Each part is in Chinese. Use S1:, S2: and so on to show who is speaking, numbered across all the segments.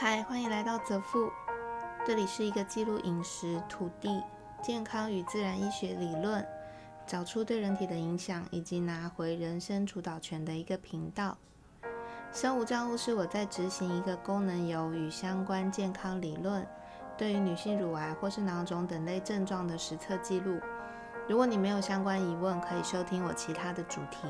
S1: 嗨，欢迎来到泽富，这里是一个记录饮食、土地、健康与自然医学理论，找出对人体的影响，以及拿回人生主导权的一个频道。生物账户是我在执行一个功能油与相关健康理论，对于女性乳癌或是囊肿等类症状的实测记录。如果你没有相关疑问，可以收听我其他的主题。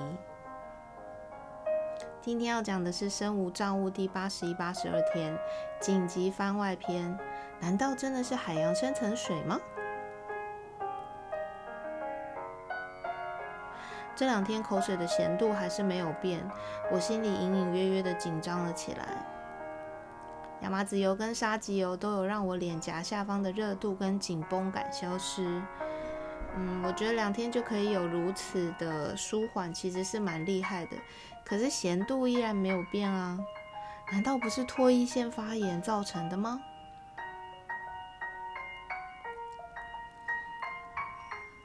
S1: 今天要讲的是《身无障物》第八十一、八十二天紧急番外篇。难道真的是海洋深层水吗？这两天口水的咸度还是没有变，我心里隐隐约约的紧张了起来。亚麻籽油跟沙棘油都有让我脸颊下方的热度跟紧绷感消失。嗯，我觉得两天就可以有如此的舒缓，其实是蛮厉害的。可是咸度依然没有变啊，难道不是唾液腺发炎造成的吗？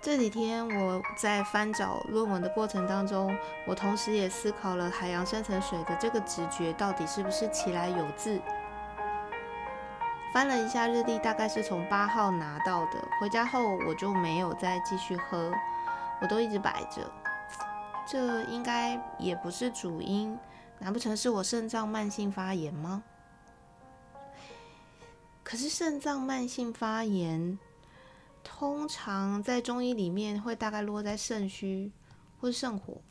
S1: 这几天我在翻找论文的过程当中，我同时也思考了海洋深层水的这个直觉到底是不是起来有字。翻了一下日历，大概是从八号拿到的，回家后我就没有再继续喝，我都一直摆着。这应该也不是主因，难不成是我肾脏慢性发炎吗？可是肾脏慢性发炎，通常在中医里面会大概落在肾虚或是肾火，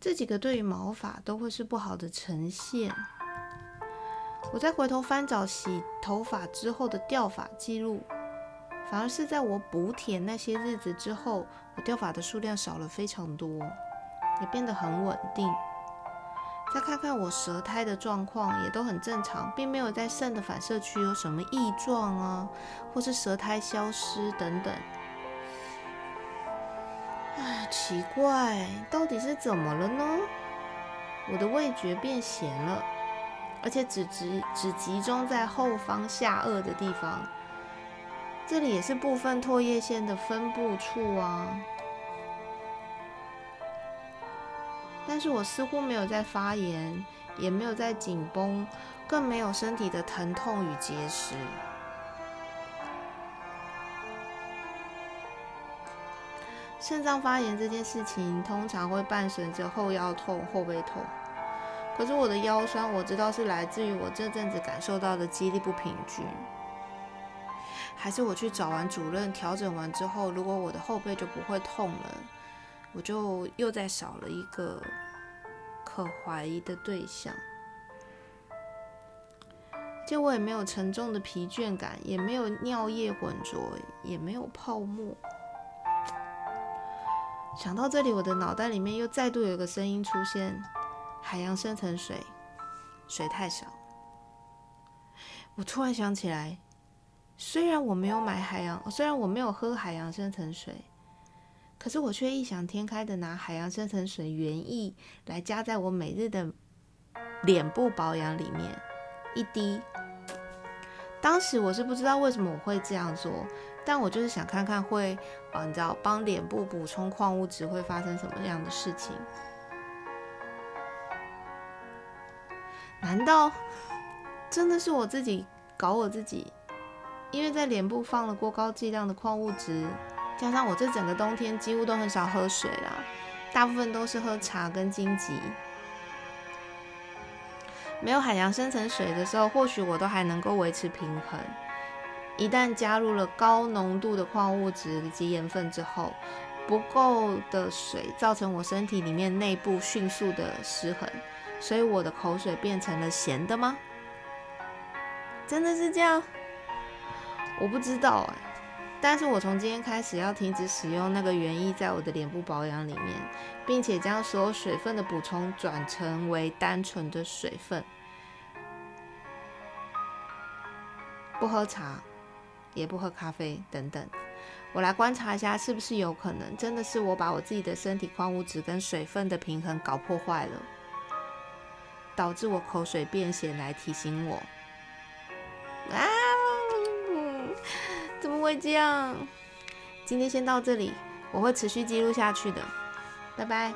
S1: 这几个对于毛发都会是不好的呈现。我再回头翻找洗头发之后的掉发记录。反而是在我补铁那些日子之后，我掉发的数量少了非常多，也变得很稳定。再看看我舌苔的状况，也都很正常，并没有在肾的反射区有什么异状啊，或是舌苔消失等等。哎，奇怪，到底是怎么了呢？我的味觉变咸了，而且只集只集中在后方下颚的地方。这里也是部分唾液腺的分布处啊，但是我似乎没有在发炎，也没有在紧绷，更没有身体的疼痛与结石。肾脏发炎这件事情通常会伴随着后腰痛、后背痛，可是我的腰酸，我知道是来自于我这阵子感受到的肌力不平均。还是我去找完主任调整完之后，如果我的后背就不会痛了，我就又再少了一个可怀疑的对象。就我也没有沉重的疲倦感，也没有尿液浑浊，也没有泡沫。想到这里，我的脑袋里面又再度有一个声音出现：海洋深层水，水太少。我突然想起来。虽然我没有买海洋，虽然我没有喝海洋深层水，可是我却异想天开的拿海洋深层水原液来加在我每日的脸部保养里面，一滴。当时我是不知道为什么我会这样做，但我就是想看看会，啊，你知道，帮脸部补充矿物质会发生什么样的事情？难道真的是我自己搞我自己？因为在脸部放了过高剂量的矿物质，加上我这整个冬天几乎都很少喝水啦，大部分都是喝茶跟荆棘。没有海洋深层水的时候，或许我都还能够维持平衡。一旦加入了高浓度的矿物质以及盐分之后，不够的水造成我身体里面内部迅速的失衡，所以我的口水变成了咸的吗？真的是这样？我不知道哎，但是我从今天开始要停止使用那个原液在我的脸部保养里面，并且将所有水分的补充转成为单纯的水分，不喝茶，也不喝咖啡等等。我来观察一下，是不是有可能真的是我把我自己的身体矿物质跟水分的平衡搞破坏了，导致我口水变咸来提醒我。会这样？今天先到这里，我会持续记录下去的。拜拜。